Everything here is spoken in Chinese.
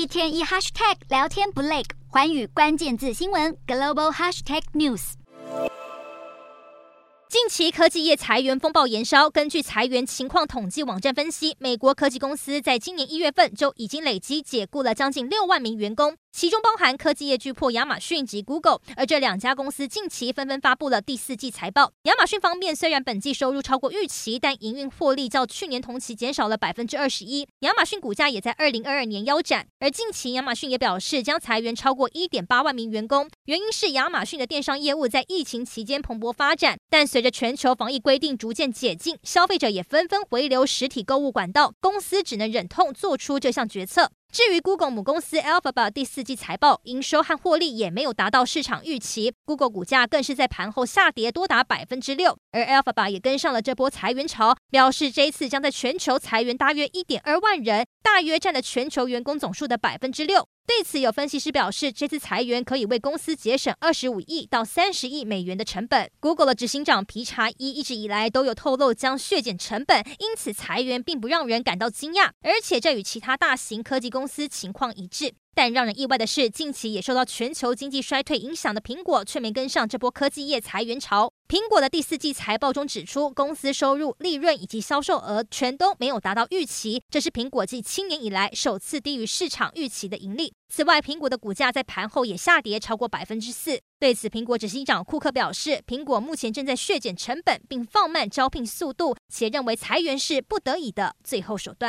一天一 hashtag 聊天不累，寰宇关键字新闻 global hashtag news。近期科技业裁员风暴延烧，根据裁员情况统计网站分析，美国科技公司在今年一月份就已经累计解雇了将近六万名员工。其中包含科技业巨擘亚马逊及 Google，而这两家公司近期纷纷发布了第四季财报。亚马逊方面虽然本季收入超过预期，但营运获利较去年同期减少了百分之二十一。亚马逊股价也在二零二二年腰斩。而近期亚马逊也表示将裁员超过一点八万名员工，原因是亚马逊的电商业务在疫情期间蓬勃发展，但随着全球防疫规定逐渐解禁，消费者也纷纷回流实体购物管道，公司只能忍痛做出这项决策。至于 Google 母公司 Alphabet 第四季财报营收和获利也没有达到市场预期，Google 股价更是在盘后下跌多达百分之六，而 Alphabet 也跟上了这波裁员潮，表示这一次将在全球裁员大约一点二万人，大约占了全球员工总数的百分之六。对此，有分析师表示，这次裁员可以为公司节省二十五亿到三十亿美元的成本。Google 的执行长皮查伊一直以来都有透露将削减成本，因此裁员并不让人感到惊讶，而且这与其他大型科技公司情况一致。但让人意外的是，近期也受到全球经济衰退影响的苹果却没跟上这波科技业裁员潮。苹果的第四季财报中指出，公司收入、利润以及销售额全都没有达到预期，这是苹果继七年以来首次低于市场预期的盈利。此外，苹果的股价在盘后也下跌超过百分之四。对此，苹果执行长库克表示，苹果目前正在削减成本，并放慢招聘速度，且认为裁员是不得已的最后手段。